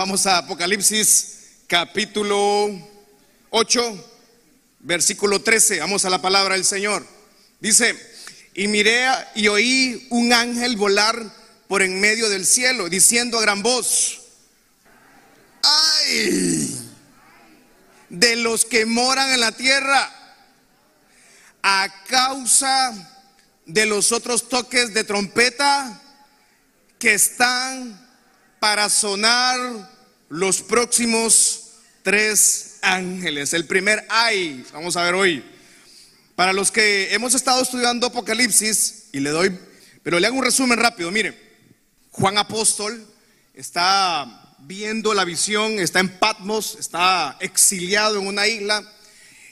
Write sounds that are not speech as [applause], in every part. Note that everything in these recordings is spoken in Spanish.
vamos a Apocalipsis capítulo 8, versículo 13. Vamos a la palabra del Señor. Dice, y miré y oí un ángel volar por en medio del cielo, diciendo a gran voz, ay, de los que moran en la tierra, a causa de los otros toques de trompeta que están para sonar los próximos tres ángeles. El primer ay, vamos a ver hoy. Para los que hemos estado estudiando Apocalipsis, y le doy, pero le hago un resumen rápido, mire, Juan Apóstol está viendo la visión, está en Patmos, está exiliado en una isla,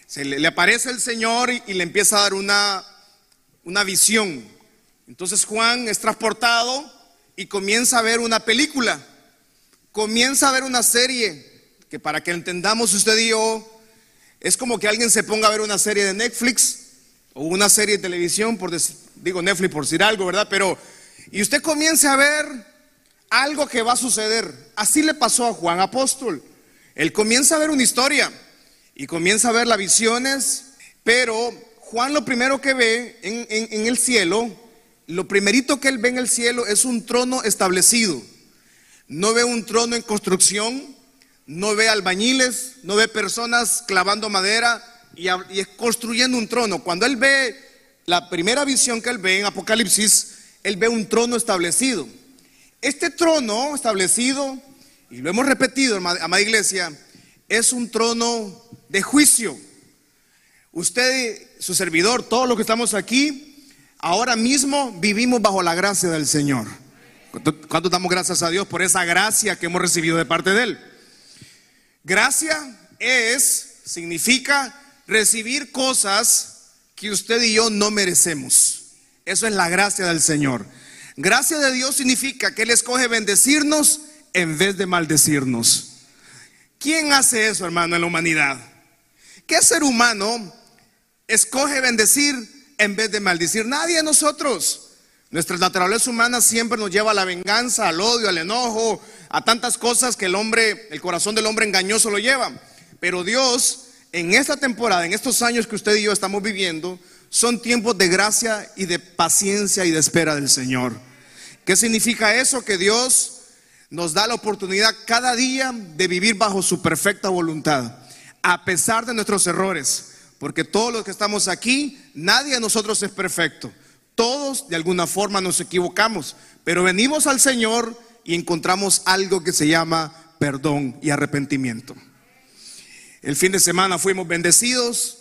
se le, aparece el Señor y, y, le empieza a dar una, una visión. Entonces Juan es transportado y comienza a ver una película, comienza a ver una serie, que para que entendamos usted y yo, es como que alguien se ponga a ver una serie de Netflix o una serie de televisión, por digo Netflix por decir algo, ¿verdad? Pero, y usted comienza a ver algo que va a suceder. Así le pasó a Juan Apóstol. Él comienza a ver una historia y comienza a ver las visiones, pero Juan lo primero que ve en el cielo lo primerito que él ve en el cielo es un trono establecido. No ve un trono en construcción, no ve albañiles, no ve personas clavando madera y, construyendo un trono. Cuando él ve la primera visión que él ve en Apocalipsis, él ve un trono establecido. Este trono establecido, y lo hemos repetido, amada iglesia, es un trono de juicio. Usted, su servidor, todos los que estamos aquí, Ahora mismo vivimos bajo la gracia del Señor. ¿Cuánto damos gracias a Dios por esa gracia que hemos recibido de parte de Él? Gracia es, significa recibir cosas que usted y yo no merecemos. Eso es la gracia del Señor. Gracia de Dios significa que Él escoge bendecirnos en vez de maldecirnos. ¿Quién hace eso, hermano, en la humanidad? ¿Qué ser humano escoge bendecir en vez de maldecir. Nadie de nosotros. Nuestra naturaleza humana siempre nos lleva a la venganza, al odio, al enojo, a tantas cosas que el hombre, el corazón del hombre engañoso lo lleva. Pero Dios, en esta temporada, en estos años que usted y yo estamos viviendo, son tiempos de gracia y de paciencia y de espera del Señor. ¿Qué significa eso? Que Dios nos da la oportunidad cada día de vivir bajo su perfecta voluntad, a pesar de nuestros errores porque todos los que estamos aquí, nadie de nosotros es perfecto. Todos de alguna forma nos equivocamos, pero venimos al Señor y encontramos algo que se llama perdón y arrepentimiento. El fin de semana fuimos bendecidos,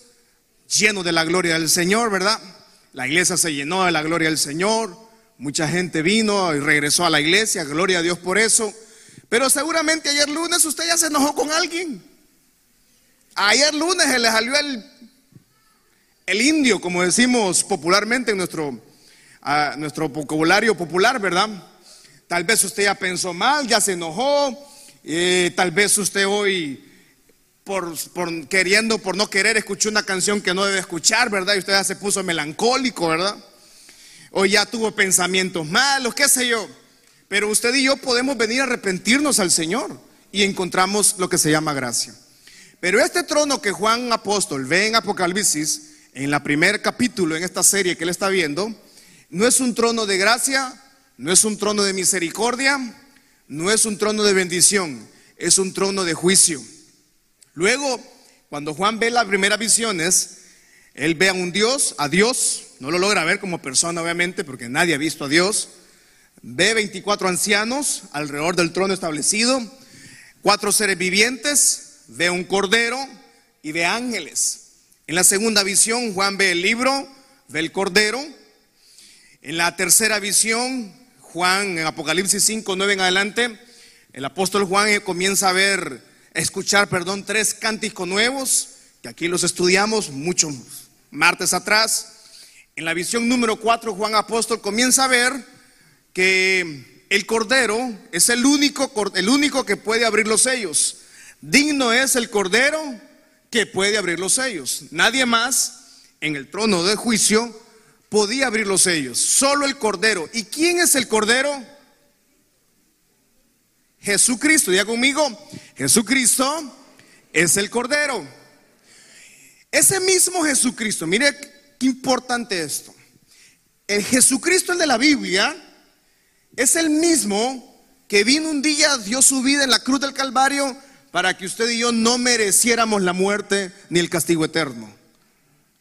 llenos de la gloria del Señor, ¿verdad? La iglesia se llenó de la gloria del Señor, mucha gente vino y regresó a la iglesia, gloria a Dios por eso. Pero seguramente ayer lunes usted ya se enojó con alguien. Ayer lunes se le salió el el indio, como decimos popularmente en nuestro, nuestro vocabulario popular, ¿verdad? Tal vez usted ya pensó mal, ya se enojó, eh, tal vez usted hoy, por, queriendo, por no querer, escuchó una canción que no debe escuchar, ¿verdad? Y usted ya se puso melancólico, ¿verdad? O ya tuvo pensamientos malos, qué sé yo. Pero usted y yo podemos venir a arrepentirnos al Señor y encontramos lo que se llama gracia. Pero este trono que Juan Apóstol ve en Apocalipsis, en la primer capítulo en esta serie que él está viendo, no es un trono de gracia, no es un trono de misericordia, no es un trono de bendición, es un trono de juicio. Luego, cuando Juan ve las primeras visiones, él ve a un Dios, a Dios, no lo logra ver como persona obviamente, porque nadie ha visto a Dios, ve 24 ancianos alrededor del trono establecido, cuatro seres vivientes, ve un cordero y ve ángeles. En la segunda visión, Juan ve el libro, ve el cordero. En la tercera visión, Juan, en Apocalipsis 5, 9 en adelante, el apóstol Juan eh, comienza a ver, a escuchar, perdón, tres cánticos nuevos, que aquí los estudiamos muchos martes atrás. En la visión número 4, Juan apóstol comienza a ver que el cordero es el único, el único que puede abrir los sellos. Digno es el cordero que puede abrir los sellos. Nadie más en el trono de juicio podía abrir los sellos, solo el Cordero. ¿Y quién es el Cordero? Jesucristo. Diga conmigo, Jesucristo es el Cordero. Ese mismo Jesucristo, mire qué importante esto. El Jesucristo, el de la Biblia, es el mismo que vino un día, dio su vida en la cruz del Calvario para que usted y yo no mereciéramos la muerte ni el castigo eterno.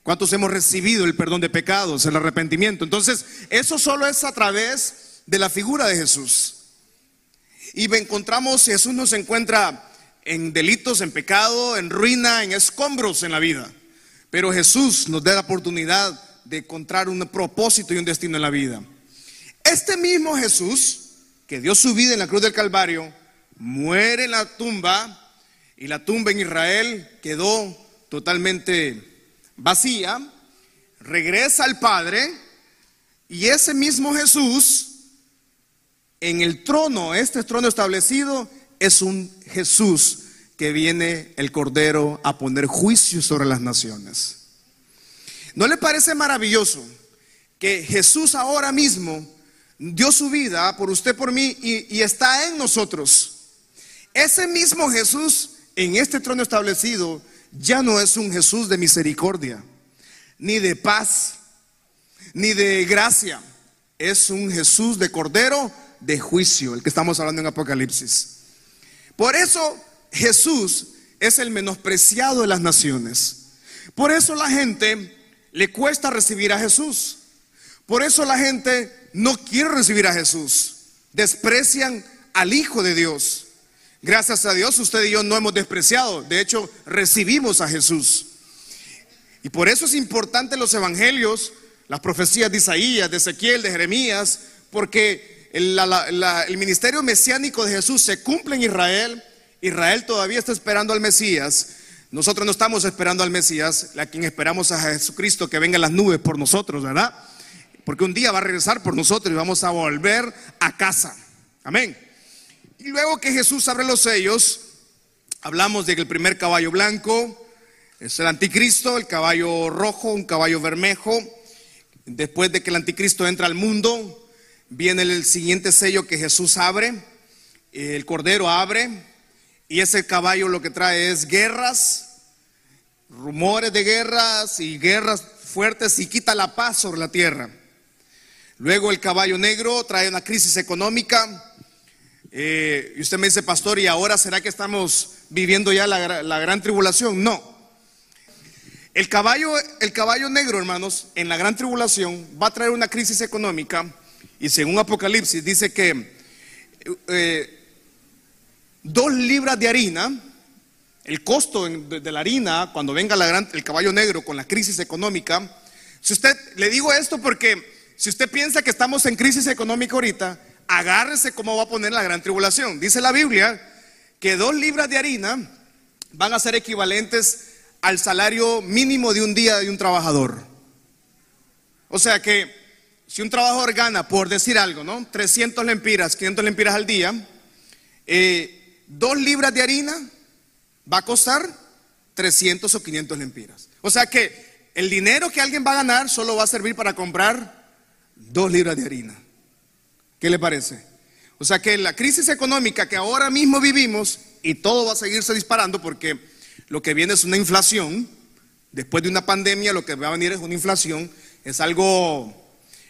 ¿Cuántos hemos recibido el perdón de pecados, el arrepentimiento? Entonces, eso solo es a través de la figura de Jesús. Y encontramos, Jesús nos encuentra en delitos, en pecado, en ruina, en escombros en la vida. Pero Jesús nos da la oportunidad de encontrar un propósito y un destino en la vida. Este mismo Jesús, que dio su vida en la cruz del Calvario, muere en la tumba y la tumba en Israel quedó totalmente vacía, regresa al Padre y ese mismo Jesús en el trono, este trono establecido, es un Jesús que viene el Cordero a poner juicio sobre las naciones. ¿No le parece maravilloso que Jesús ahora mismo dio su vida por usted, por mí y, y está en nosotros? Ese mismo Jesús en este trono establecido ya no es un Jesús de misericordia, ni de paz, ni de gracia. Es un Jesús de Cordero de juicio, el que estamos hablando en Apocalipsis. Por eso Jesús es el menospreciado de las naciones. Por eso la gente le cuesta recibir a Jesús. Por eso la gente no quiere recibir a Jesús. Desprecian al Hijo de Dios. Gracias a Dios usted y yo no hemos despreciado. De hecho, recibimos a Jesús. Y por eso es importante los evangelios, las profecías de Isaías, de Ezequiel, de Jeremías, porque el, ministerio mesiánico de Jesús se cumple en Israel, Israel todavía está esperando al Mesías. Nosotros no estamos esperando al Mesías, a quien esperamos a Jesucristo que venga en las nubes por nosotros, ¿verdad? Porque un día va a regresar por nosotros y vamos a volver a casa. Amén. Luego que Jesús abre los sellos, hablamos de que el primer caballo blanco es el anticristo, el caballo rojo, un caballo bermejo. Después de que el anticristo entra al mundo, viene el siguiente sello que Jesús abre, el cordero abre, y ese caballo lo que trae es guerras, rumores de guerras y guerras fuertes y quita la paz sobre la tierra. Luego el caballo negro trae una crisis económica. Eh, y usted me dice, pastor, ¿y ahora será que estamos viviendo ya la, gran tribulación? No. El caballo, el caballo negro, hermanos, en la gran tribulación va a traer una crisis económica y según Apocalipsis dice que eh, dos libras de harina, el costo de, la harina cuando venga la gran, el caballo negro con la crisis económica, si usted, le digo esto porque si usted piensa que estamos en crisis económica ahorita, agárrese cómo va a poner la gran tribulación. Dice la Biblia que dos libras de harina van a ser equivalentes al salario mínimo de un día de un trabajador. O sea que si un trabajador gana, por decir algo, ¿no? 300 lempiras, 500 lempiras al día, eh, dos libras de harina va a costar 300 o 500 lempiras. O sea que el dinero que alguien va a ganar solo va a servir para comprar dos libras de harina. ¿Qué le parece? O sea que la crisis económica que ahora mismo vivimos, y todo va a seguirse disparando porque lo que viene es una inflación, después de una pandemia lo que va a venir es una inflación, es algo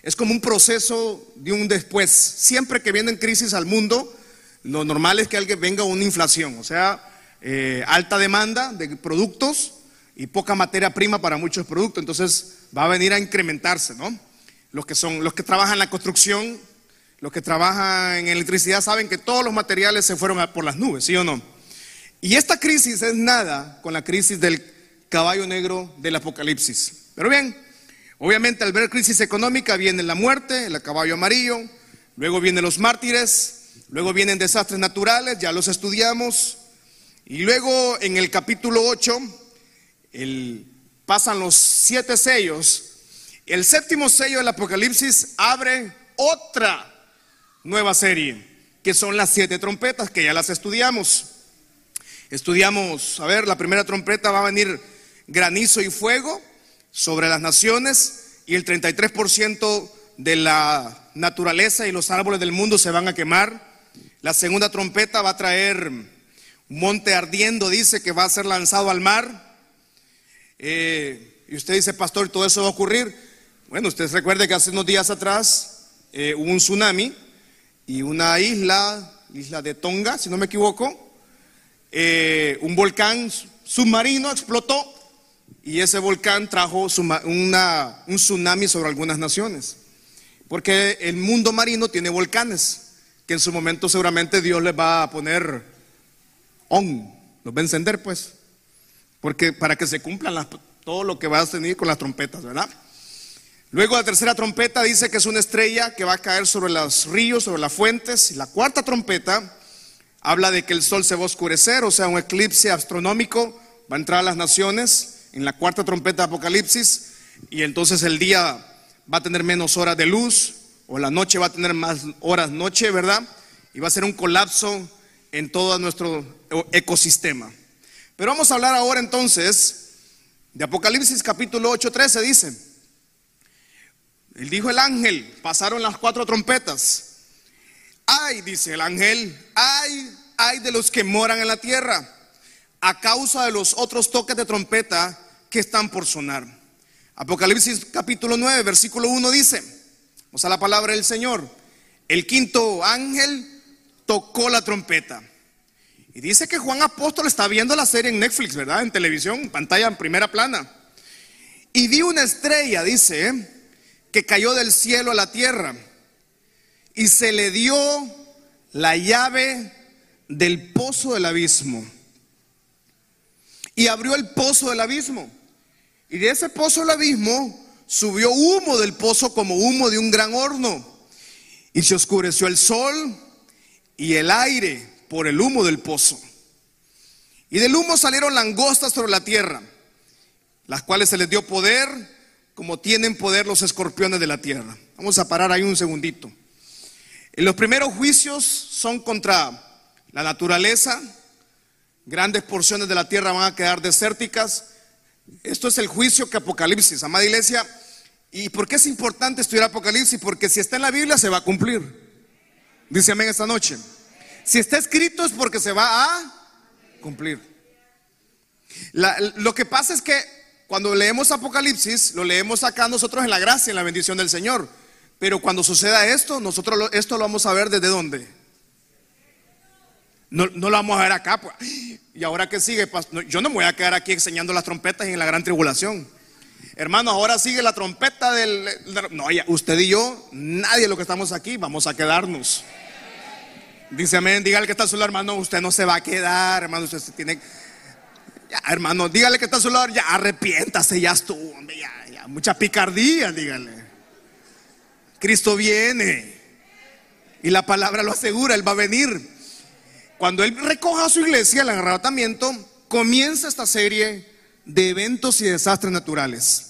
es como un proceso de un después. Siempre que vienen crisis al mundo, lo normal es que alguien venga una inflación, o sea, eh, alta demanda de productos y poca materia prima para muchos productos. Entonces va a venir a incrementarse, ¿no? Los que son, los que trabajan en la construcción, los que trabajan en electricidad saben que todos los materiales se fueron por las nubes, ¿sí o no? Y esta crisis es nada con la crisis del caballo negro del Apocalipsis. Pero bien, Obviamente al ver crisis económica viene la muerte, el caballo amarillo, luego vienen los mártires, luego vienen desastres naturales, ya los estudiamos, y luego en el capítulo 8 pasan los siete sellos. El séptimo sello del Apocalipsis abre otra nueva serie, que son las siete trompetas, que ya las estudiamos. Estudiamos, a ver, la primera trompeta va a venir granizo y fuego sobre las naciones y el 33% de la naturaleza y los árboles del mundo se van a quemar. La segunda trompeta va a traer monte ardiendo, dice que va a ser lanzado al mar. Eh, y usted dice, pastor, ¿todo eso va a ocurrir? Bueno, usted recuerde que hace unos días atrás eh, hubo un tsunami y una isla, isla de Tonga, si no me equivoco, eh, un volcán submarino explotó y ese volcán trajo una, un tsunami sobre algunas naciones. Porque el mundo marino tiene volcanes que en su momento seguramente Dios les va a poner on, los va a encender pues, porque para que se cumplan todo lo que va a tener con las trompetas, ¿verdad? Luego la tercera trompeta dice que es una estrella que va a caer sobre los ríos, sobre las fuentes. Y la cuarta trompeta habla de que el sol se va a oscurecer, o sea, un eclipse astronómico va a entrar a las naciones en la cuarta trompeta de Apocalipsis y entonces el día va a tener menos horas de luz o la noche va a tener más horas noche, ¿verdad? Y va a ser un colapso en todo nuestro ecosistema. Pero vamos a hablar ahora entonces de Apocalipsis capítulo 8, 13 dice, él dijo el ángel, pasaron las cuatro trompetas. Ay, dice el ángel, ay, ay de los que moran en la tierra, a causa de los otros toques de trompeta que están por sonar. Apocalipsis capítulo 9, versículo 1 dice, o sea, la palabra del Señor, el quinto ángel tocó la trompeta. Y dice que Juan Apóstol está viendo la serie en Netflix, ¿verdad? En televisión, pantalla en primera plana. Y vi una estrella, dice, que cayó del cielo a la tierra. Y se le dio la llave del pozo del abismo. Y abrió el pozo del abismo. Y de ese pozo del abismo subió humo del pozo como humo de un gran horno. Y se oscureció el sol y el aire por el humo del pozo. Y del humo salieron langostas sobre la tierra, las cuales se les dio poder como tienen poder los escorpiones de la tierra. Vamos a parar ahí un segundito. En los primeros juicios son contra la naturaleza. Grandes porciones de la tierra van a quedar desérticas esto es el juicio que Apocalipsis, amada iglesia. ¿Y por qué es importante estudiar Apocalipsis? Porque si está en la Biblia se va a cumplir. Dice amén esta noche. Si está escrito es porque se va a cumplir. lo que pasa es que cuando leemos Apocalipsis, lo leemos acá nosotros en la gracia, en la bendición del Señor. Pero cuando suceda esto, nosotros esto lo vamos a ver desde dónde. No, no, lo vamos a ver acá. Pues. ¿Y ahora qué sigue? Yo no me voy a quedar aquí enseñando las trompetas en la gran tribulación. Hermano, ahora sigue la trompeta del... No, usted y yo, nadie los que estamos aquí, vamos a quedarnos. Dice amén, dígale que está lado, hermano, usted no se va a quedar, hermano, usted se tiene... Ya, hermano, dígale que está a su lado, ya arrepiéntase, ya estuvo, mucha picardía, dígale. Cristo viene. Y la palabra lo asegura, Él va a venir. Cuando Él recoja a su iglesia, el arrebatamiento, comienza esta serie de eventos y desastres naturales.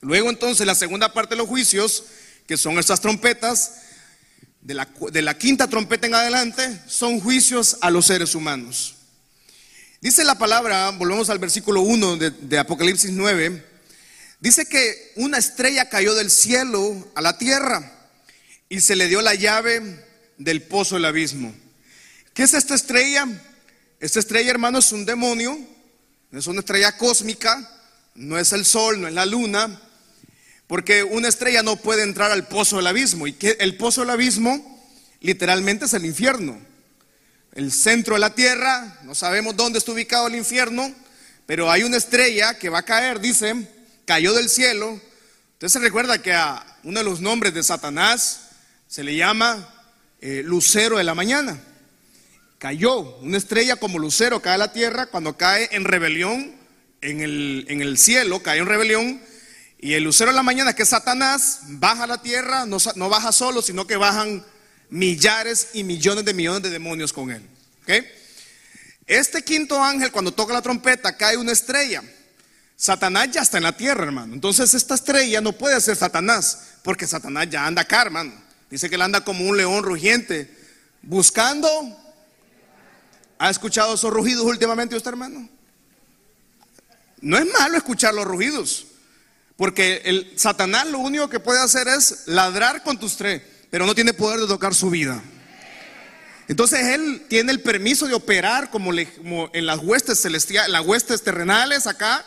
Luego entonces la segunda parte de los juicios, que son estas trompetas, de la, quinta trompeta en adelante, son juicios a los seres humanos. Dice la palabra, volvemos al versículo 1 de, de Apocalipsis 9, dice que una estrella cayó del cielo a la tierra y se le dio la llave del pozo del abismo. ¿Qué es esta estrella? Esta estrella, hermano, es un demonio, es una estrella cósmica, no es el sol, no es la luna, porque una estrella no puede entrar al pozo del abismo. Y que el pozo del abismo literalmente es el infierno. El centro de la tierra, no sabemos dónde está ubicado el infierno, pero hay una estrella que va a caer, dice, cayó del cielo. Entonces se recuerda que a uno de los nombres de Satanás se le llama eh, lucero de la mañana cayó, una estrella como lucero cae a la tierra cuando cae en rebelión en el, en el cielo, cae en rebelión. Y el lucero de la mañana, que es Satanás, baja a la tierra, no, no, baja solo, sino que bajan millares y millones de millones de demonios con él. Este quinto ángel, cuando toca la trompeta, cae una estrella. Satanás ya está en la tierra, hermano. Entonces esta estrella no puede ser Satanás, porque Satanás ya anda acá, hermano. Dice que él anda como un león rugiente, buscando ¿Ha escuchado esos rugidos últimamente usted, hermano? No es malo escuchar los rugidos, porque el Satanás lo único que puede hacer es ladrar con tus tres, pero no tiene poder de tocar su vida. Entonces él tiene el permiso de operar como, en las huestes celestiales, las huestes terrenales acá,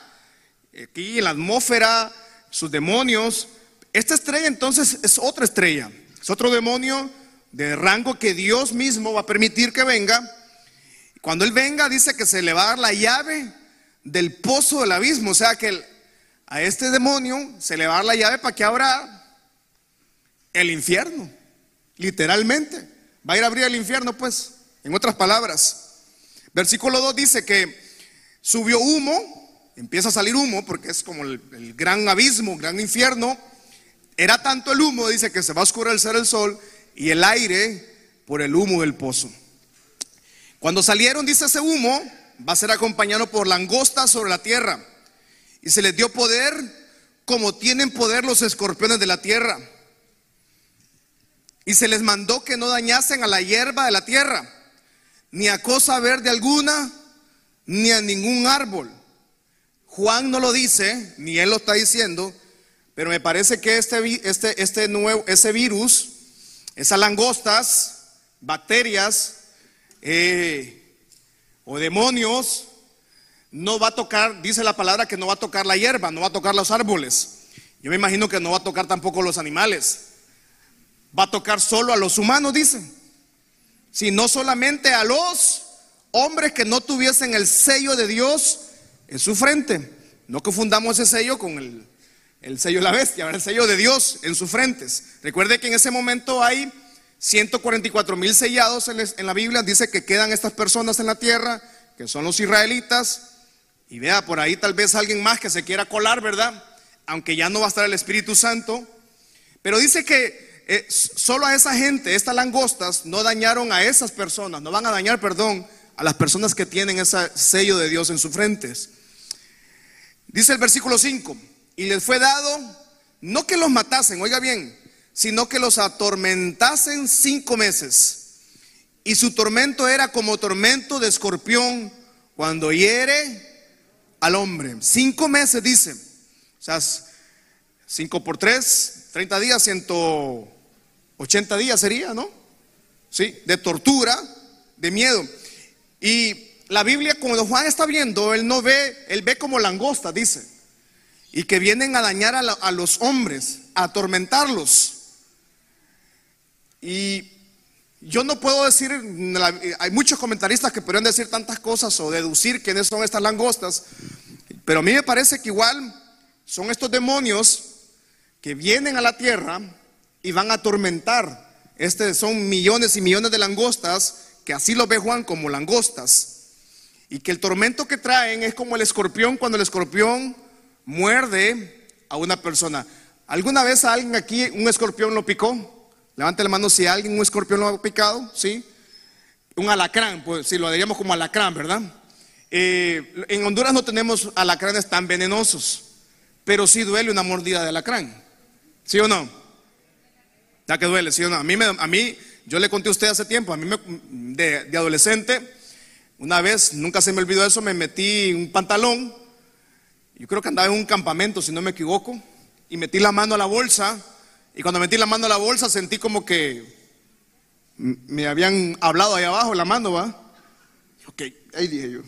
aquí en la atmósfera, sus demonios. Esta estrella entonces es otra estrella, es otro demonio de rango que Dios mismo va a permitir que venga. Cuando él venga dice que se le va a dar la llave del pozo del abismo, o sea que a este demonio se le va a dar la llave para que abra el infierno, literalmente. Va a ir a abrir el infierno, pues, en otras palabras. Versículo 2 dice que subió humo, empieza a salir humo, porque es como el, gran abismo, gran infierno. Era tanto el humo, dice que se va a oscurecer el sol y el aire por el humo del pozo. Cuando salieron, dice ese humo, va a ser acompañado por langostas sobre la tierra. Y se les dio poder como tienen poder los escorpiones de la tierra. Y se les mandó que no dañasen a la hierba de la tierra, ni a cosa verde alguna, ni a ningún árbol. Juan no lo dice, ni él lo está diciendo, pero me parece que este, este, este nuevo, ese virus, esas langostas, bacterias eh, o demonios, no va a tocar, dice la palabra que no va a tocar la hierba, no va a tocar los árboles. Yo me imagino que no va a tocar tampoco los animales va a tocar solo a los humanos, dice, sino solamente a los hombres que no tuviesen el sello de Dios en su frente. No confundamos ese sello con el, sello de la bestia, el sello de Dios en sus frentes. Recuerde que en ese momento hay 144 mil sellados en la Biblia, dice que quedan estas personas en la tierra, que son los israelitas. Y vea, por ahí tal vez alguien más que se quiera colar, ¿verdad? Aunque ya no va a estar el Espíritu Santo. Pero dice que eh, solo a esa gente, estas langostas, no dañaron a esas personas, no van a dañar, perdón, a las personas que tienen ese sello de Dios en sus frentes. Dice el versículo 5, y les fue dado, no que los matasen, oiga bien, sino que los atormentasen cinco meses. Y su tormento era como tormento de escorpión cuando hiere al hombre. Cinco meses, dice. O sea, cinco por tres, 30 días, ciento 80 días sería, ¿no? Sí, de tortura, de miedo. Y la Biblia, cuando Juan está viendo, él no ve, él ve como langosta, dice, y que vienen a dañar a, los hombres, a atormentarlos. Y yo no puedo decir, hay muchos comentaristas que podrían decir tantas cosas o deducir quiénes son estas langostas, pero a mí me parece que igual son estos demonios que vienen a la tierra y van a atormentar. Este son millones y millones de langostas, que así lo ve Juan como langostas. Y que el tormento que traen es como el escorpión cuando el escorpión muerde a una persona. ¿Alguna vez alguien aquí un escorpión lo picó? Levante la mano si alguien un escorpión lo ha picado, ¿sí? Un alacrán, pues si lo diríamos como alacrán, ¿verdad? Eh, en Honduras no tenemos alacranes tan venenosos, pero sí duele una mordida de alacrán, ¿sí o no? Ya que duele, ¿sí o no? A mí, a mí yo le conté a usted hace tiempo, a mí de, adolescente, una vez, nunca se me olvidó eso, me metí un pantalón, yo creo que andaba en un campamento, si no me equivoco, y metí la mano a la bolsa, y cuando metí la mano a la bolsa sentí como que me habían hablado ahí abajo la mano, ¿va? Ok, ahí dije yo.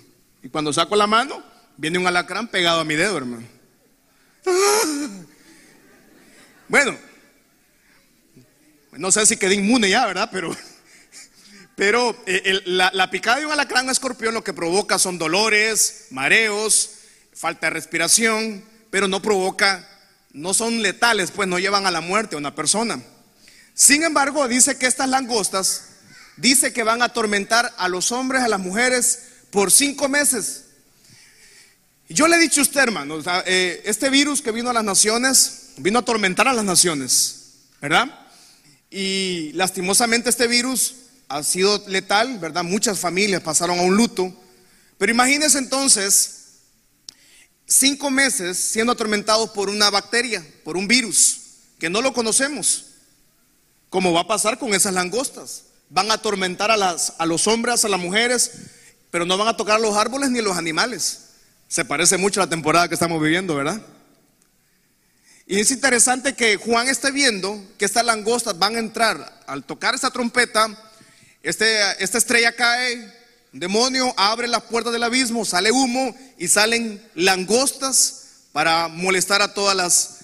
Y cuando saco la mano, viene un alacrán pegado a mi dedo, hermano. [laughs] Bueno, no sé si quedé inmune ya, ¿verdad? Pero, [laughs] pero eh, la, picada de un alacrán escorpión lo que provoca son dolores, mareos, falta de respiración, pero no provoca, no son letales, pues no llevan a la muerte a una persona. Sin embargo, dice que estas langostas, dice que van a atormentar a los hombres, a las mujeres, por cinco meses. Yo le he dicho a usted, hermano, eh, este virus que vino a las naciones, vino a atormentar a las naciones, ¿verdad? Y lastimosamente este virus ha sido letal, ¿verdad? Muchas familias pasaron a un luto. Pero imagínense entonces cinco meses siendo atormentados por una bacteria, por un virus, que no lo conocemos. Como va a pasar con esas langostas. Van a atormentar a, las, a los hombres, a las mujeres, pero no van a tocar los árboles ni los animales. Se parece mucho a la temporada que estamos viviendo, ¿verdad? Y es interesante que Juan esté viendo que estas langostas van a entrar al tocar esta trompeta Este, esta estrella cae, demonio abre las puertas del abismo, sale humo y salen langostas para molestar a todas las,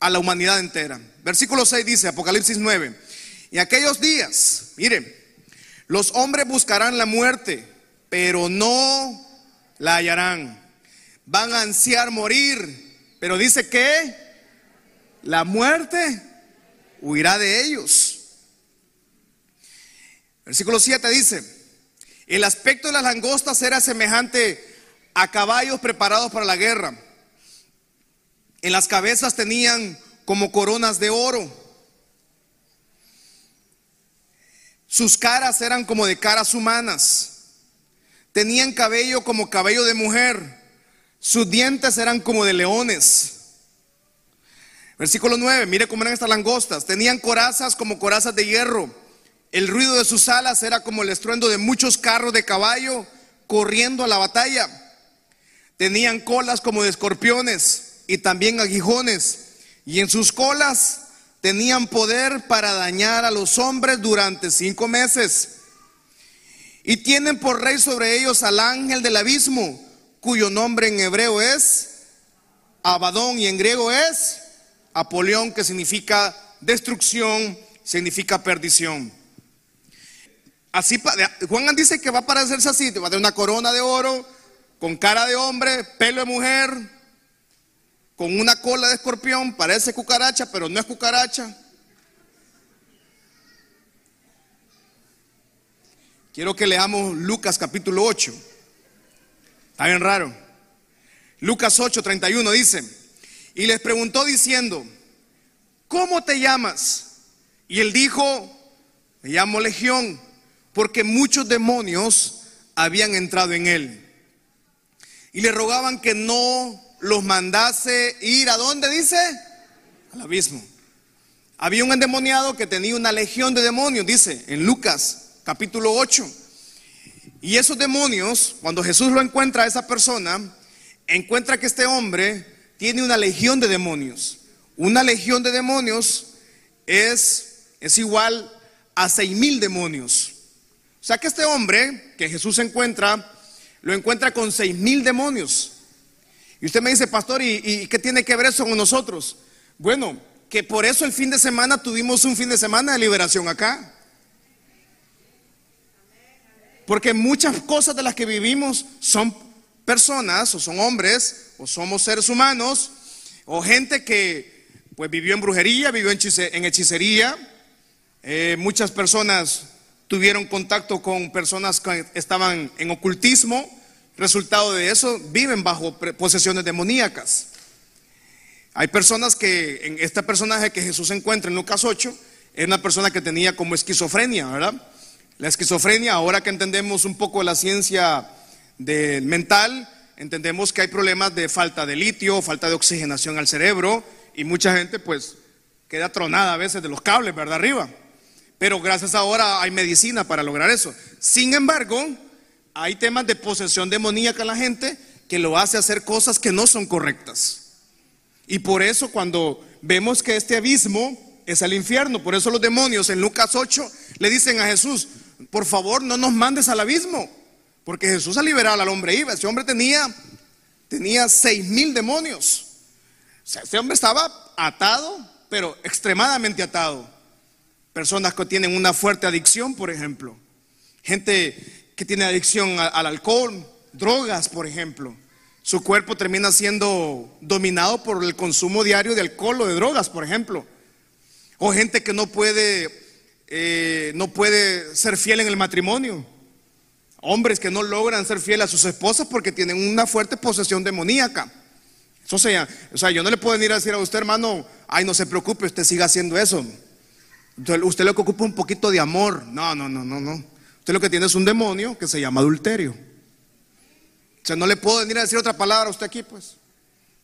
la humanidad entera. Versículo 6 dice, Apocalipsis 9, y aquellos días, miren, los hombres buscarán la muerte, pero no la hallarán. Van a ansiar morir, pero dice que la muerte huirá de ellos. Versículo 7 dice, el aspecto de las langostas era semejante a caballos preparados para la guerra. En las cabezas tenían como coronas de oro. Sus caras eran como de caras humanas. Tenían cabello como cabello de mujer. Sus dientes eran como de leones. Versículo 9, mire cómo eran estas langostas. Tenían corazas como corazas de hierro. El ruido de sus alas era como el estruendo de muchos carros de caballo corriendo a la batalla. Tenían colas como de escorpiones y también aguijones. Y en sus colas tenían poder para dañar a los hombres durante cinco meses. Y tienen por rey sobre ellos al ángel del abismo, cuyo nombre en hebreo es Abadón y en griego es Apolión, que significa destrucción, significa perdición. Así, Juan dice que va a parecerse así, va a tener una corona de oro, con cara de hombre, pelo de mujer, con una cola de escorpión, parece cucaracha, pero no es cucaracha. Quiero que leamos Lucas capítulo 8. Está bien raro. Lucas 8, 31 dice, y les preguntó diciendo, ¿cómo te llamas? Y él dijo, me llamo Legión, porque muchos demonios habían entrado en él. Y le rogaban que no los mandase ir a dónde dice? Al abismo. Había un endemoniado que tenía una legión de demonios, dice en Lucas capítulo 8. Y esos demonios, cuando Jesús lo encuentra a esa persona, encuentra que este hombre tiene una legión de demonios. Una legión de demonios es, es igual a seis mil demonios. O sea que este hombre que Jesús encuentra, lo encuentra con seis mil demonios. Y usted me dice, pastor, ¿y, ¿y, qué tiene que ver eso con nosotros? Bueno, que por eso el fin de semana tuvimos un fin de semana de liberación acá. Porque muchas cosas de las que vivimos son personas o son hombres o somos seres humanos, o gente que pues vivió en brujería, vivió en hechicería. Eh, muchas personas tuvieron contacto con personas que estaban en ocultismo. Resultado de eso, viven bajo posesiones demoníacas. Hay personas que, en este personaje que Jesús encuentra en Lucas 8, es una persona que tenía como esquizofrenia, ¿verdad? La esquizofrenia, ahora que entendemos un poco la ciencia del mental, entendemos que hay problemas de falta de litio, falta de oxigenación al cerebro y mucha gente pues queda tronada a veces de los cables, ¿verdad? Arriba. Pero gracias ahora hay medicina para lograr eso. Sin embargo, hay temas de posesión demoníaca en la gente que lo hace hacer cosas que no son correctas. Y por eso cuando vemos que este abismo es el infierno, por eso los demonios en Lucas 8 le dicen a Jesús, por favor no nos mandes al abismo. Porque Jesús ha liberado al hombre iba. Ese hombre tenía, tenía seis mil demonios. O ese hombre estaba atado, pero extremadamente atado. Personas que tienen una fuerte adicción, por ejemplo. Gente que tiene adicción al alcohol, drogas, por ejemplo. Su cuerpo termina siendo dominado por el consumo diario de alcohol o de drogas, por ejemplo. O gente que no puede, eh, no puede ser fiel en el matrimonio Hombres que no logran ser fieles a sus esposas porque tienen una fuerte posesión demoníaca. Eso sea, o sea, yo no le puedo venir a decir a usted, hermano, ay, no se preocupe, usted siga haciendo eso. usted lo que ocupa un poquito de amor. No, no, no, no, no. Usted lo que tiene es un demonio que se llama adulterio. O sea, no le puedo venir a decir otra palabra a usted aquí, pues.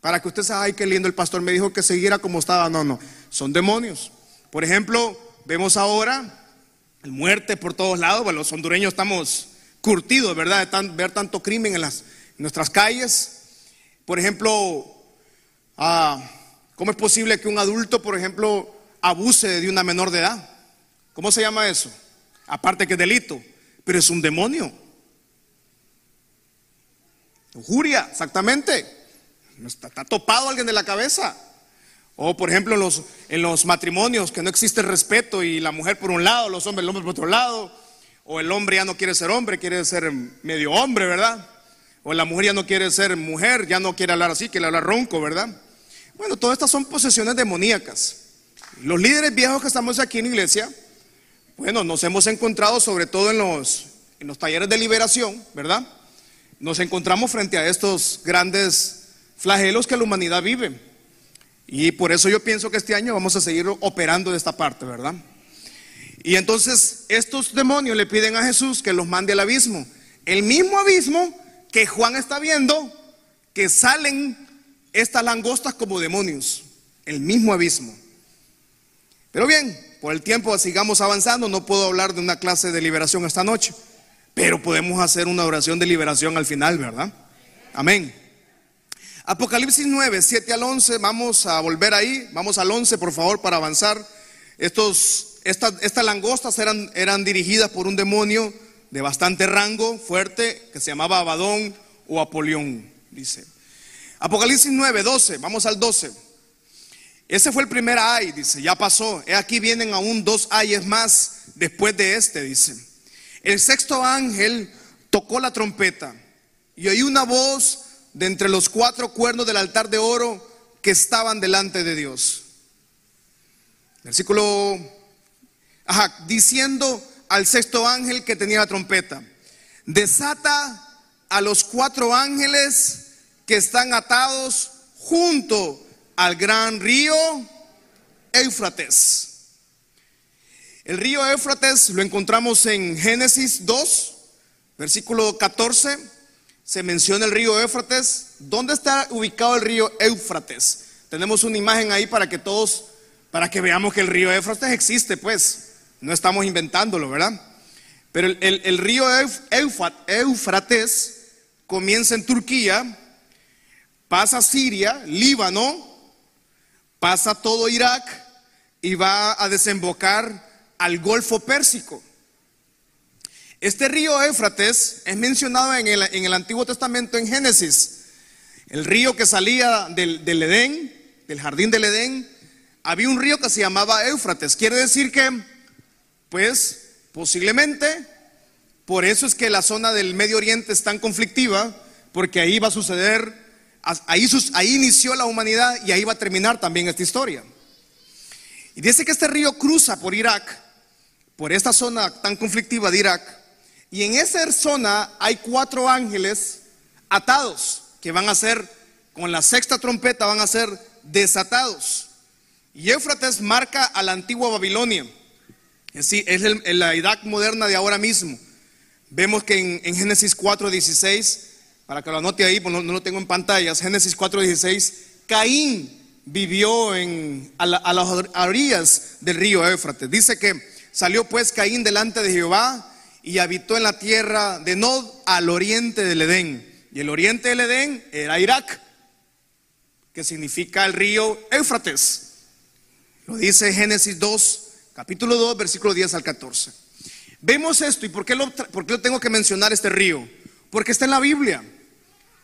Para que usted sea, ay, qué lindo, el pastor me dijo que siguiera como estaba. No, no, son demonios. Por ejemplo, vemos ahora muerte por todos lados. Bueno, los hondureños estamos curtido, ¿verdad? De ver tanto crimen en, las, nuestras calles. Por ejemplo, ah, ¿cómo es posible que un adulto, por ejemplo, abuse de una menor de edad? ¿Cómo se llama eso? aparte que es delito, pero es un demonio. Lujuria, exactamente. Está, topado alguien de la cabeza. O por ejemplo en los, en los matrimonios que no existe respeto y la mujer por un lado, los hombres, el hombre por otro lado. O el hombre ya no quiere ser hombre, quiere ser medio hombre, ¿verdad? O la mujer ya no quiere ser mujer, ya no quiere hablar así, quiere hablar ronco, ¿verdad? Bueno, todas estas son posesiones demoníacas. Los líderes viejos que estamos aquí en la iglesia, bueno, nos hemos encontrado sobre todo en los, en los talleres de liberación, ¿verdad? Nos encontramos frente a estos grandes flagelos que la humanidad vive. Y por eso yo pienso que este año vamos a seguir operando de esta parte, ¿verdad? Y entonces estos demonios le piden a Jesús que los mande al abismo. El mismo abismo que Juan está viendo, que salen estas langostas como demonios. El mismo abismo. Pero bien, por el tiempo sigamos avanzando, no puedo hablar de una clase de liberación esta noche, pero podemos hacer una oración de liberación al final, ¿verdad? Amén. Apocalipsis 9, 7 al 11, vamos a volver ahí, vamos al 11 por favor para avanzar. Estos, estas, langostas eran, eran dirigidas por un demonio de bastante rango, fuerte, que se llamaba Abadón o Apolión, dice. Apocalipsis 9, 12, vamos al 12. Ese fue el primer ay, dice, ya pasó. He aquí vienen aún dos ayes más después de este, dice. El sexto ángel tocó la trompeta y oí una voz de entre los cuatro cuernos del altar de oro que estaban delante de Dios. Versículo, ajá, diciendo al sexto ángel que tenía la trompeta, desata a los cuatro ángeles que están atados junto al gran río Éufrates. El río Éufrates lo encontramos en Génesis 2, versículo 14. Se menciona el río Éufrates. ¿Dónde está ubicado el río Éufrates? Tenemos una imagen ahí para que todos, para que veamos que el río Éufrates existe, pues. No estamos inventándolo, ¿verdad? Pero el, río Éufrates comienza en Turquía, pasa Siria, Líbano, pasa todo Irak y va a desembocar al Golfo Pérsico. Este río Éufrates es mencionado en el, en el, Antiguo Testamento en Génesis. El río que salía del, del, Edén, del jardín del Edén, había un río que se llamaba Éufrates. Quiere decir que, pues, posiblemente, por eso es que la zona del Medio Oriente es tan conflictiva, porque ahí va a suceder Ahí, inició la humanidad y ahí va a terminar también esta historia. Y dice que este río cruza por Irak, por esta zona tan conflictiva de Irak, y en esa zona hay cuatro ángeles atados que van a ser, con la sexta trompeta, van a ser desatados. Y Éufrates marca a la antigua Babilonia. Es, es la Irak moderna de ahora mismo. Vemos que en, en Génesis 4, 16 para que lo anote ahí, pues no, lo tengo en pantallas, Génesis 4:16, Caín vivió en, a, las orillas del río Éufrates. Dice que salió pues Caín delante de Jehová y habitó en la tierra de Nod al oriente del Edén. Y el oriente del Edén era Irak, que significa el río Éufrates. Lo dice Génesis 2, capítulo 2, versículo 10 al 14. Vemos esto y ¿por qué, lo, por qué lo tengo que mencionar este río? Porque está en la Biblia.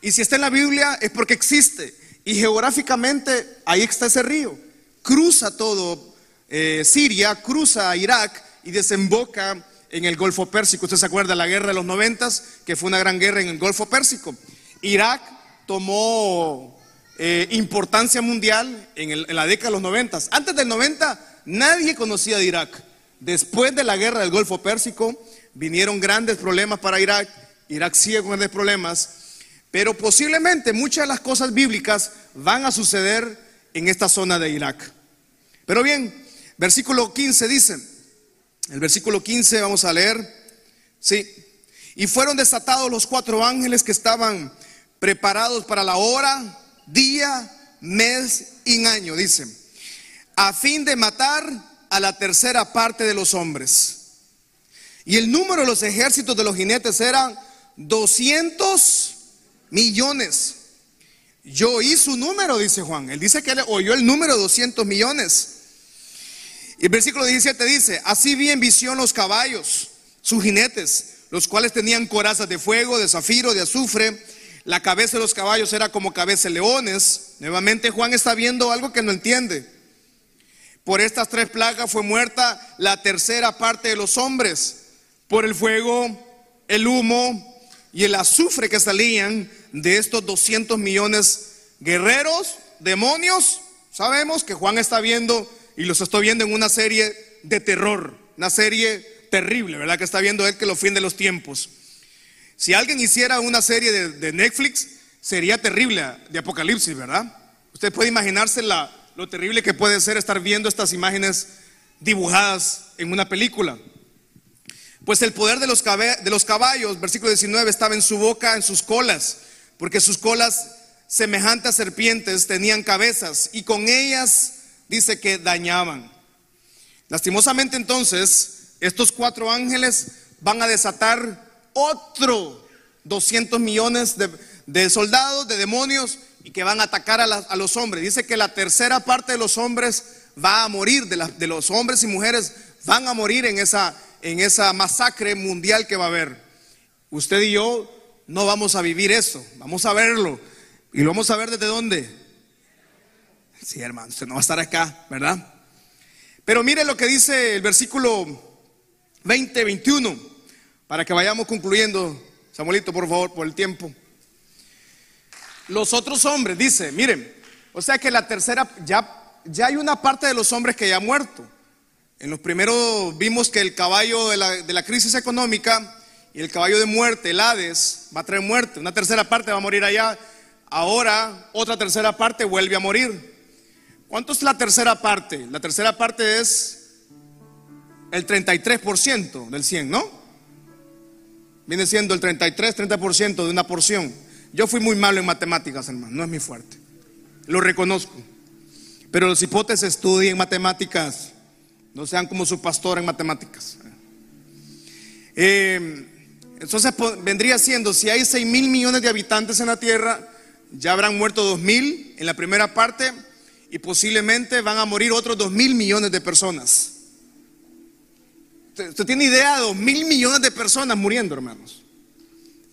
Y si está en la Biblia es porque existe. Y geográficamente ahí está ese río. Cruza todo eh, Siria, cruza Irak y desemboca en el Golfo Pérsico. Usted se acuerda de la guerra de los noventas, que fue una gran guerra en el Golfo Pérsico. Irak tomó eh, importancia mundial en, en, la década de los noventas. Antes del 90 nadie conocía de Irak. Después de la guerra del Golfo Pérsico vinieron grandes problemas para Irak. Irak sigue con grandes problemas pero posiblemente muchas de las cosas bíblicas van a suceder en esta zona de Irak. Pero bien, versículo 15 dice, el versículo 15 vamos a leer, sí, y fueron desatados los cuatro ángeles que estaban preparados para la hora, día, mes y año, dice, a fin de matar a la tercera parte de los hombres. Y el número de los ejércitos de los jinetes eran 200 millones. Yo oí su número, dice Juan. Él dice que él oyó el número 200 millones. Y el versículo 17 dice, así vi en visión los caballos, sus jinetes, los cuales tenían corazas de fuego, de zafiro, de azufre. La cabeza de los caballos era como cabeza de leones. Nuevamente Juan está viendo algo que no entiende. Por estas tres plagas fue muerta la tercera parte de los hombres, por el fuego, el humo y el azufre que salían de estos 200 millones guerreros, demonios. Sabemos que Juan está viendo y los estoy viendo en una serie de terror, una serie terrible, ¿verdad? Que está viendo él que lo fin de los tiempos. Si alguien hiciera una serie de, Netflix, sería terrible de Apocalipsis, ¿verdad? Usted puede imaginarse la, lo terrible que puede ser estar viendo estas imágenes dibujadas en una película. Pues el poder de los, de los caballos, versículo 19, estaba en su boca, en sus colas, porque sus colas semejantes a serpientes tenían cabezas y con ellas dice que dañaban. Lastimosamente entonces, estos cuatro ángeles van a desatar otro 200 millones de, soldados, de demonios, y que van a atacar a, los hombres. Dice que la tercera parte de los hombres va a morir, de, de los hombres y mujeres van a morir en esa, en esa masacre mundial que va a haber. Usted y yo no vamos a vivir eso, vamos a verlo. ¿Y lo vamos a ver desde dónde? Sí, hermano, usted no va a estar acá, ¿verdad? Pero mire lo que dice el versículo 20, 21, para que vayamos concluyendo. Samuelito, por favor, por el tiempo. Los otros hombres, dice, miren, o sea que la tercera, ya, ya hay una parte de los hombres que ya ha muerto. En los primeros vimos que el caballo de la, de la crisis económica y el caballo de muerte, el Hades, va a traer muerte. Una tercera parte va a morir allá. Ahora otra tercera parte vuelve a morir. ¿Cuánto es la tercera parte? La tercera parte es el 33% del 100, ¿no? Viene siendo el 33, 30% de una porción. Yo fui muy malo en matemáticas, hermano, no es mi fuerte. Lo reconozco. Pero los hipótesis estudien matemáticas no sean como su pastor en matemáticas. Eh, entonces vendría siendo, si hay 6 mil millones de habitantes en la tierra, ya habrán muerto 2 mil en la primera parte y posiblemente van a morir otros 2 mil millones de personas. ¿Usted tiene idea de 2 mil millones de personas muriendo, hermanos?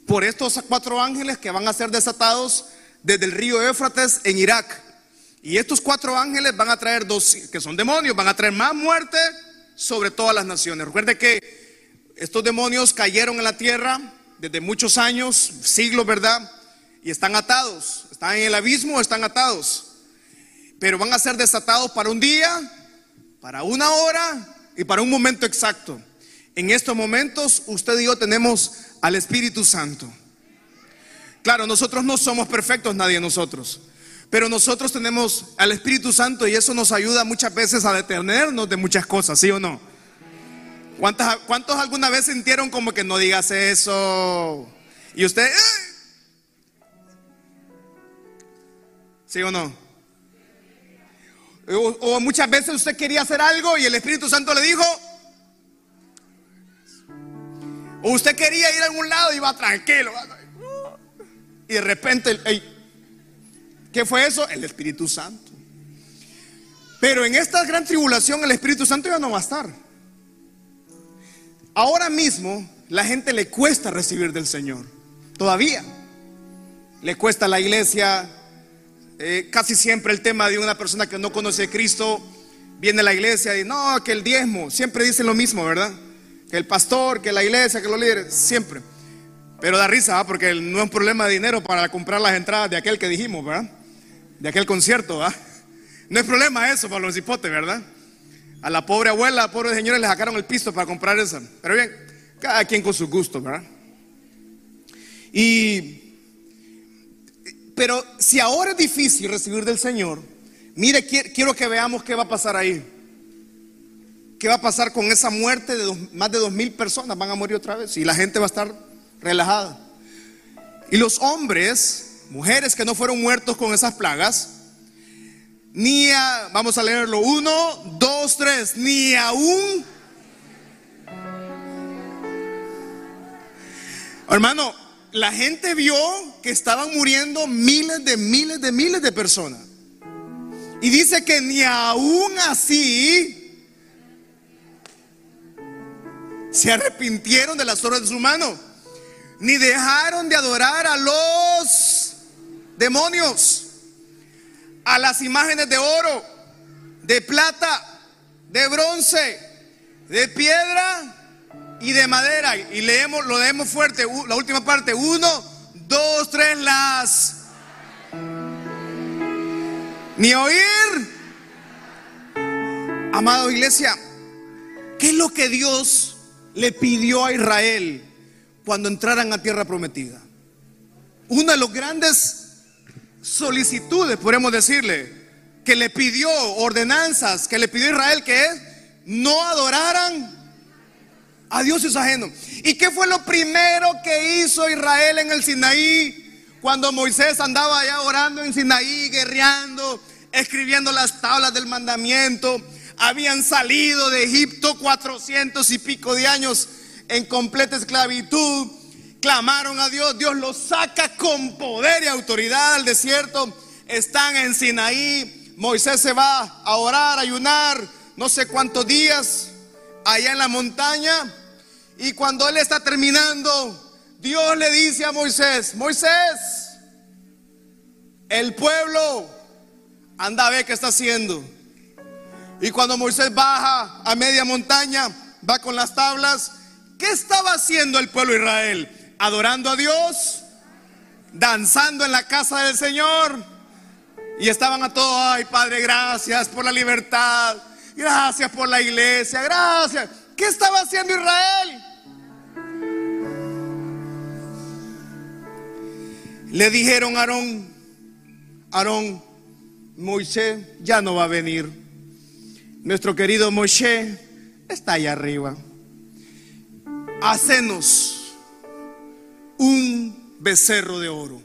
Por estos cuatro ángeles que van a ser desatados desde el río Éufrates en Irak. Y estos cuatro ángeles van a traer dos, que son demonios, van a traer más muerte sobre todas las naciones. Recuerde que estos demonios cayeron en la tierra desde muchos años, siglos, ¿verdad? Y están atados, están en el abismo, están atados. Pero van a ser desatados para un día, para una hora y para un momento exacto. En estos momentos usted y yo tenemos al Espíritu Santo. Claro, nosotros no somos perfectos, nadie de nosotros. Pero nosotros tenemos al Espíritu Santo y eso nos ayuda muchas veces a detenernos de muchas cosas, ¿sí o no? ¿Cuántos, alguna vez sintieron como que no digas eso? Y usted, ¿sí o no? O, muchas veces usted quería hacer algo y el Espíritu Santo le dijo. O usted quería ir a algún lado y iba tranquilo. Y de repente, hey, ¿Qué fue eso? El Espíritu Santo. Pero en esta gran tribulación el Espíritu Santo ya no va a estar. Ahora mismo la gente le cuesta recibir del Señor. Todavía. Le cuesta a la iglesia. Eh, casi siempre el tema de una persona que no conoce a Cristo viene a la iglesia y no, que el diezmo. Siempre dicen lo mismo, ¿verdad? Que el pastor, que la iglesia, que los líderes. Siempre. Pero da risa, porque no es un problema de dinero para comprar las entradas de aquel que dijimos, ¿verdad? de aquel concierto, ¿ah? No es problema eso para los hipotes, ¿verdad? A la pobre abuela, a pobre señora le sacaron el piso para comprar esa. Pero bien, cada quien con su gusto, ¿verdad? Y, pero si ahora es difícil recibir del Señor, mire, quiero que veamos qué va a pasar ahí. ¿Qué va a pasar con esa muerte de más de dos mil personas? Van a morir otra vez y la gente va a estar relajada. Y los hombres mujeres que no fueron muertos con esas plagas, ni a, vamos a leerlo, uno, dos, tres, ni aún. Hermano, la gente vio que estaban muriendo miles de miles de miles de personas. Y dice que ni aún así se arrepintieron de las obras de su mano, ni dejaron de adorar a los demonios, a las imágenes de oro, de plata, de bronce, de piedra y de madera. Y leemos, lo leemos fuerte, la última parte, uno, dos, tres, las. Ni oír. Amado iglesia, ¿qué es lo que Dios le pidió a Israel cuando entraran a tierra prometida? Una de las grandes solicitudes, podemos decirle, que le pidió, ordenanzas que le pidió Israel, que es no adoraran a dioses ajenos. ¿Y qué fue lo primero que hizo Israel en el Sinaí cuando Moisés andaba allá orando en Sinaí, guerreando, escribiendo las tablas del mandamiento? Habían salido de Egipto cuatrocientos y pico de años en completa esclavitud. Clamaron a Dios, Dios los saca con poder y autoridad al desierto. Están en Sinaí. Moisés se va a orar, ayunar, no sé cuántos días allá en la montaña. Y cuando él está terminando, Dios le dice a Moisés, Moisés, el pueblo anda a ver qué está haciendo. Y cuando Moisés baja a media montaña, va con las tablas, ¿qué estaba haciendo el pueblo de Israel? Adorando a Dios, danzando en la casa del Señor. Y estaban a todos, ay Padre, gracias por la libertad, gracias por la iglesia, gracias. ¿Qué estaba haciendo Israel? Le dijeron a Aarón, Aarón, Moisés ya no va a venir. Nuestro querido Moisés está allá arriba. Hacenos un becerro de oro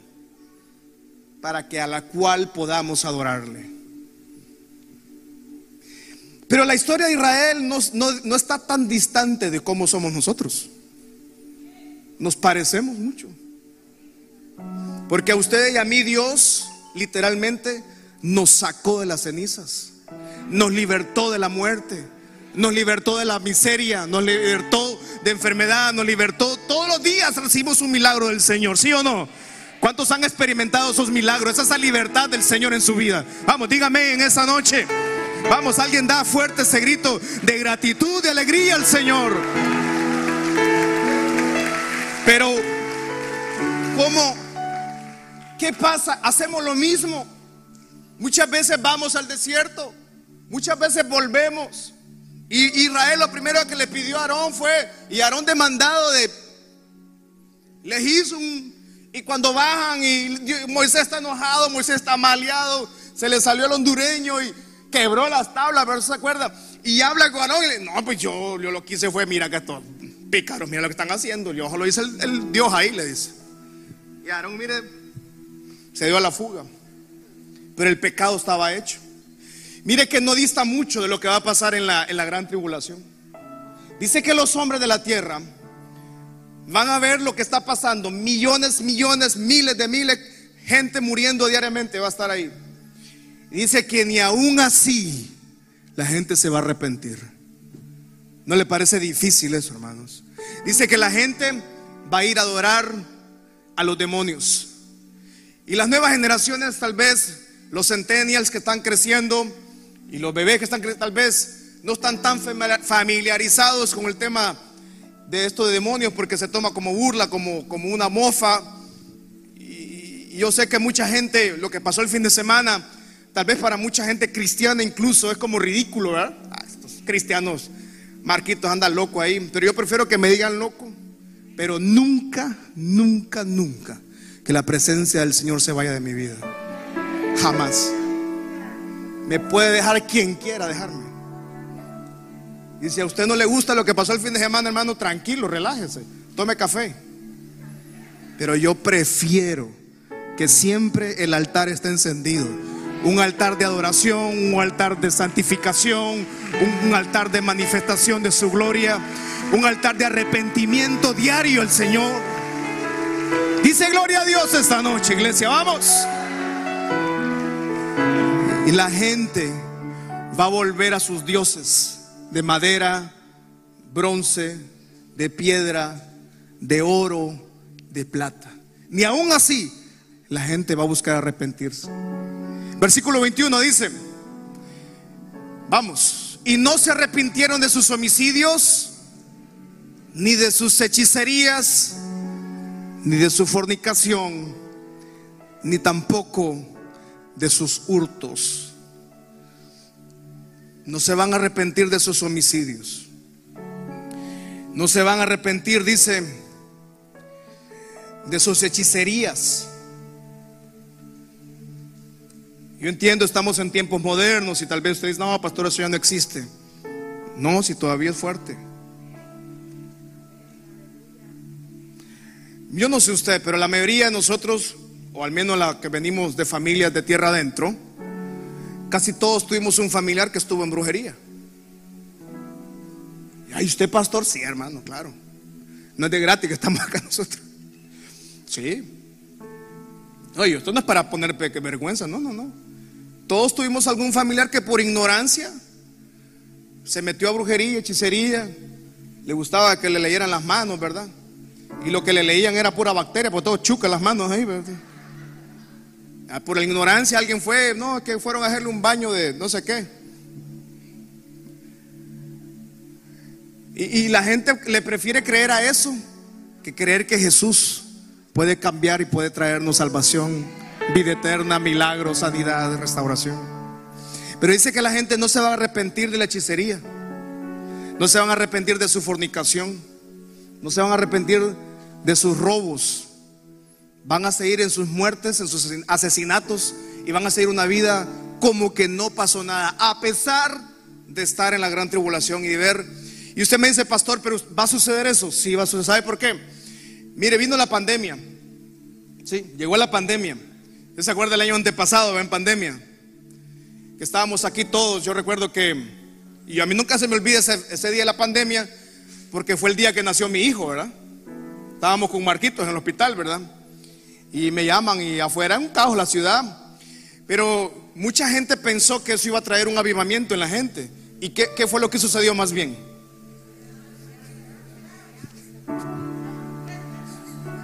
para que a la cual podamos adorarle. Pero la historia de Israel no, no, está tan distante de cómo somos nosotros. Nos parecemos mucho. Porque a usted y a mí Dios literalmente nos sacó de las cenizas, nos libertó de la muerte, nos libertó de la miseria, nos libertó de enfermedad, nos libertó. Todos los días recibimos un milagro del Señor, ¿sí o no? ¿Cuántos han experimentado esos milagros, esa libertad del Señor en su vida? Vamos, dígame en esa noche. Vamos, alguien da fuerte ese grito de gratitud, de alegría al Señor. Pero, ¿cómo? ¿Qué pasa? Hacemos lo mismo. Muchas veces vamos al desierto, muchas veces volvemos. Y Israel lo primero que le pidió a Aarón fue, y Aarón demandado de, les hizo un, y cuando bajan y Moisés está enojado, Moisés está maleado, se le salió el hondureño y quebró las tablas, pero se acuerda. Y habla con Aarón y le no, pues yo, lo que hice fue, mira que estos pícaros, mira lo que están haciendo. Yo lo dice el, el Dios ahí, le dice. Y Aarón, mire, se dio a la fuga pero el pecado estaba hecho. Mire que no dista mucho de lo que va a pasar en la, en la gran tribulación. Dice que los hombres de la tierra van a ver lo que está pasando. Millones, millones, miles de miles, gente muriendo diariamente va a estar ahí. dice que ni aún así la gente se va a arrepentir. ¿No le parece difícil eso, hermanos? Dice que la gente va a ir a adorar a los demonios. Y las nuevas generaciones tal vez los centennials que están creciendo y los bebés que están tal vez no están tan familiarizados con el tema de esto de demonios porque se toma como burla, como, como una mofa. Y, yo sé que mucha gente, lo que pasó el fin de semana, tal vez para mucha gente cristiana incluso es como ridículo, ¿verdad? Ah, estos cristianos, Marquitos anda loco ahí, pero yo prefiero que me digan loco, pero nunca, nunca, nunca que la presencia del Señor se vaya de mi vida. Jamás. Me puede dejar quien quiera dejarme. Y si a usted no le gusta lo que pasó el fin de semana, hermano, tranquilo, relájese, tome café. Pero yo prefiero que siempre el altar esté encendido. Un altar de adoración, un altar de santificación, un, altar de manifestación de su gloria, un altar de arrepentimiento diario al Señor. Dice gloria a Dios esta noche, iglesia. Vamos. Y la gente va a volver a sus dioses de madera, bronce, de piedra, de oro, de plata. Ni aún así la gente va a buscar arrepentirse. Versículo 21 dice, vamos, y no se arrepintieron de sus homicidios, ni de sus hechicerías, ni de su fornicación, ni tampoco de sus hurtos. No se van a arrepentir de sus homicidios. No se van a arrepentir, dice, de sus hechicerías. Yo entiendo, estamos en tiempos modernos y tal vez ustedes, no, pastor, eso ya no existe. No, si todavía es fuerte. Yo no sé usted, pero la mayoría de nosotros, o al menos la que venimos de familias de tierra adentro, casi todos tuvimos un familiar que estuvo en brujería. ¿Y usted pastor? Sí, hermano, claro. No es de gratis que estamos [laughs] acá nosotros. Sí. Oye, esto no es para poner vergüenza, no, no, no. Todos tuvimos algún familiar que por ignorancia se metió a brujería, hechicería, le gustaba que le leyeran las manos, ¿verdad? Y lo que le leían era pura bacteria, por todo chuca las manos ahí. Ah, por la ignorancia alguien fue, no, que fueron a hacerle un baño de no sé qué. Y, y la gente le prefiere creer a eso que creer que Jesús puede cambiar y puede traernos salvación, vida eterna, milagros, sanidad, restauración. Pero dice que la gente no se va a arrepentir de la hechicería, no se van a arrepentir de su fornicación, no se van a arrepentir de sus robos, van a seguir en sus muertes, en sus asesinatos y van a seguir una vida como que no pasó nada, a pesar de estar en la gran tribulación y ver. Y usted me dice, pastor, pero ¿va a suceder eso? Sí, va a suceder. ¿Sabe por qué? Mire, vino la pandemia. Sí, llegó la pandemia. ¿Usted se acuerda el año antepasado, en pandemia? Que estábamos aquí todos. Yo recuerdo que, y a mí nunca se me olvida ese, ese día de la pandemia, porque fue el día que nació mi hijo, ¿verdad? Estábamos con Marquitos en el hospital, ¿verdad? Y me llaman y afuera, un caos la ciudad. Pero mucha gente pensó que eso iba a traer un avivamiento en la gente. ¿Y qué, qué fue lo que sucedió más bien?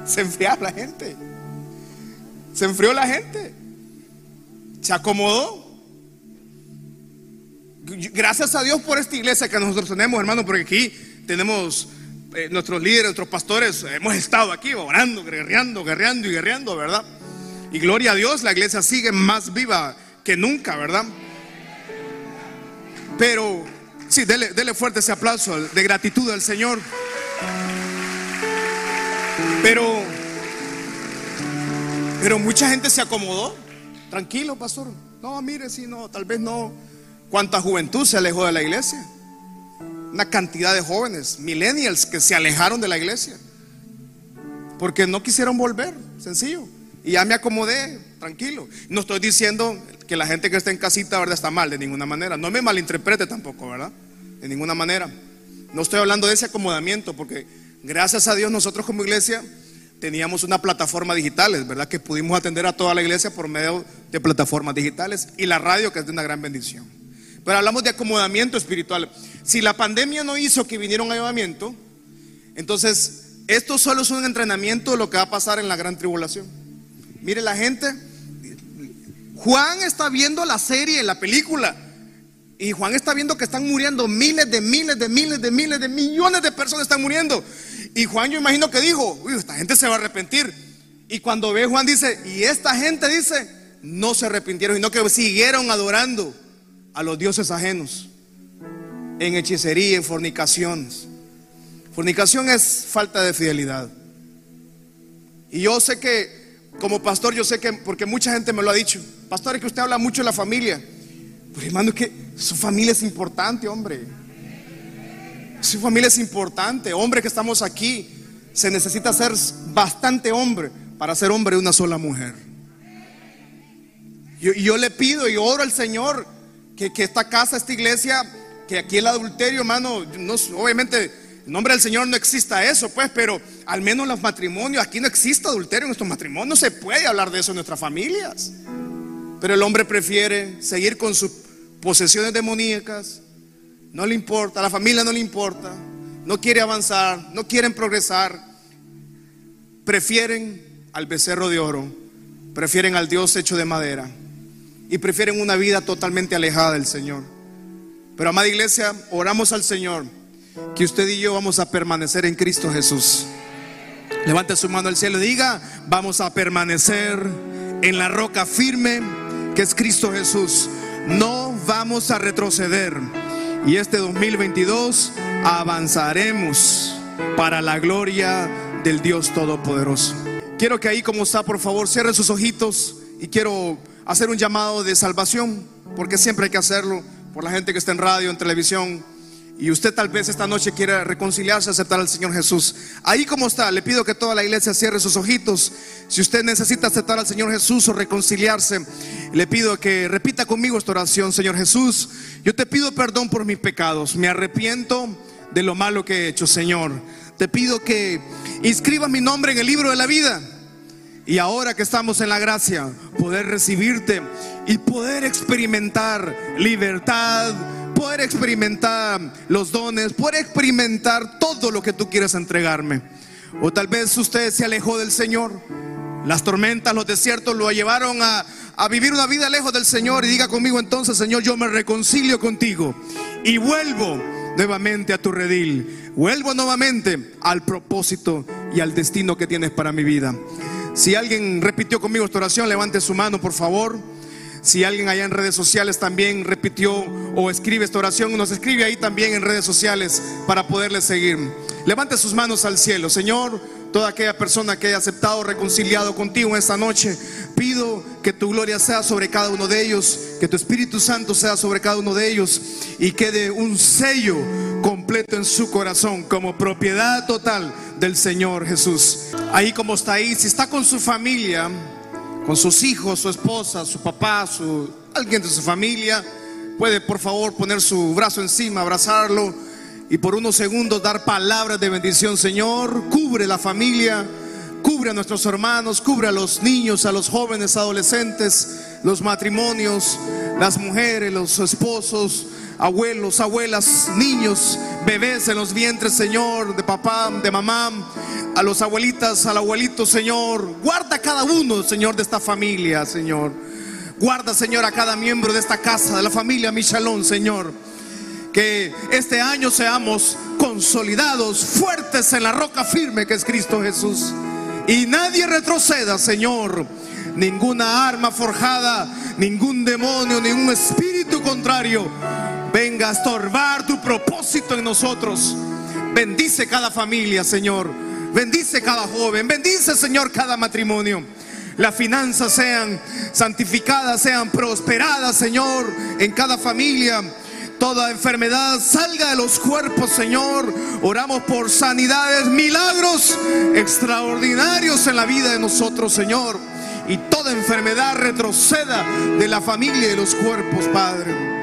Se enfrió la gente. Se enfrió la gente. Se acomodó. Gracias a Dios por esta iglesia que nosotros tenemos, hermano, porque aquí tenemos eh, nuestros líderes, nuestros pastores, hemos estado aquí orando, guerreando, guerreando y guerreando, ¿verdad? Y gloria a Dios, la iglesia sigue más viva que nunca, ¿verdad? Pero, sí, dele, dele fuerte ese aplauso de gratitud al Señor. Pero, pero mucha gente se acomodó. Tranquilo, pastor. No, mire, si no, tal vez no. ¿Cuánta juventud se alejó de la iglesia? Una cantidad de jóvenes, millennials, que se alejaron de la iglesia. Porque no quisieron volver, sencillo. Y ya me acomodé, tranquilo. No estoy diciendo que la gente que está en casita, ¿verdad? Está mal, de ninguna manera. No me malinterprete tampoco, ¿verdad? De ninguna manera. No estoy hablando de ese acomodamiento, porque gracias a Dios nosotros como iglesia teníamos una plataforma digitales, ¿verdad? Que pudimos atender a toda la iglesia por medio de plataformas digitales y la radio, que es de una gran bendición. Pero hablamos de acomodamiento espiritual. Si la pandemia no hizo que viniera un avivamiento, entonces esto solo es un entrenamiento de lo que va a pasar en la gran tribulación. Mire la gente, Juan está viendo la serie, la película, y Juan está viendo que están muriendo miles de miles de miles de miles de millones de personas están muriendo. Y Juan yo imagino que dijo, esta gente se va a arrepentir. Y cuando ve Juan dice, y esta gente dice, no se arrepintieron, sino que siguieron adorando a los dioses ajenos, en hechicería, en fornicaciones. Fornicación es falta de fidelidad. Y yo sé que, como pastor, yo sé que, porque mucha gente me lo ha dicho, pastor, es que usted habla mucho de la familia. Pero hermano, que su familia es importante, hombre. Su familia es importante. Hombre que estamos aquí, se necesita ser bastante hombre para ser hombre de una sola mujer. Y yo, le pido y oro al Señor que, esta casa, esta iglesia, que aquí el adulterio, hermano, no, obviamente en nombre del Señor no exista eso, pues, pero al menos los matrimonios, aquí no existe adulterio en nuestros matrimonios, no se puede hablar de eso en nuestras familias. Pero el hombre prefiere seguir con sus posesiones demoníacas, no le importa, a la familia no le importa, no quiere avanzar, no quieren progresar, prefieren al becerro de oro, prefieren al Dios hecho de madera y prefieren una vida totalmente alejada del Señor. Pero amada iglesia, oramos al Señor que usted y yo vamos a permanecer en Cristo Jesús. Levante su mano al cielo y diga, vamos a permanecer en la roca firme que es Cristo Jesús. No vamos a retroceder. Y este 2022 avanzaremos para la gloria del Dios Todopoderoso. Quiero que ahí como está, por favor, cierre sus ojitos y quiero hacer un llamado de salvación, porque siempre hay que hacerlo por la gente que está en radio, en televisión. Y usted tal vez esta noche quiera reconciliarse, aceptar al Señor Jesús. Ahí como está, le pido que toda la iglesia cierre sus ojitos. Si usted necesita aceptar al Señor Jesús o reconciliarse, le pido que repita conmigo esta oración. Señor Jesús, yo te pido perdón por mis pecados. Me arrepiento de lo malo que he hecho, Señor. Te pido que inscriba mi nombre en el libro de la vida. Y ahora que estamos en la gracia, poder recibirte y poder experimentar libertad, poder experimentar los dones, poder experimentar todo lo que tú quieres entregarme. O tal vez usted se alejó del Señor. Las tormentas, los desiertos lo llevaron a, a vivir una vida lejos del Señor. Y diga conmigo entonces, Señor, yo me reconcilio contigo y vuelvo nuevamente a tu redil. Vuelvo nuevamente al propósito y al destino que tienes para mi vida. Si alguien repitió conmigo esta oración, levante su mano, por favor. Si alguien allá en redes sociales también repitió o escribe esta oración, nos escribe ahí también en redes sociales para poderle seguir. Levante sus manos al cielo. Señor, toda aquella persona que haya aceptado, reconciliado contigo esta noche, pido que tu gloria sea sobre cada uno de ellos, que tu Espíritu Santo sea sobre cada uno de ellos y quede un sello completo en su corazón como propiedad total del Señor Jesús. Ahí como está ahí, si está con su familia, con sus hijos, su esposa, su papá, su, alguien de su familia, puede por favor poner su brazo encima, abrazarlo y por unos segundos dar palabras de bendición. Señor, cubre la familia, cubre a nuestros hermanos, cubre a los niños, a los jóvenes, adolescentes, los matrimonios, las mujeres, los esposos, abuelos, abuelas, niños, bebés en los vientres, Señor, de papá, de mamá, a los abuelitas, al abuelito, Señor. Guarda a cada uno, Señor, de esta familia, Señor. Guarda, Señor, a cada miembro de esta casa, de la familia Michalón, Señor. Que este año seamos consolidados, fuertes en la roca firme que es Cristo Jesús. Y nadie retroceda, Señor. Ninguna arma forjada, ningún demonio, ningún espíritu contrario venga a estorbar tu propósito en nosotros. Bendice cada familia, Señor. Bendice cada joven. Bendice, Señor, cada matrimonio. Las finanzas sean santificadas, sean prosperadas, Señor, en cada familia. Toda enfermedad salga de los cuerpos, Señor. Oramos por sanidades, milagros extraordinarios en la vida de nosotros, Señor. Y toda enfermedad retroceda de la familia y de los cuerpos, Padre.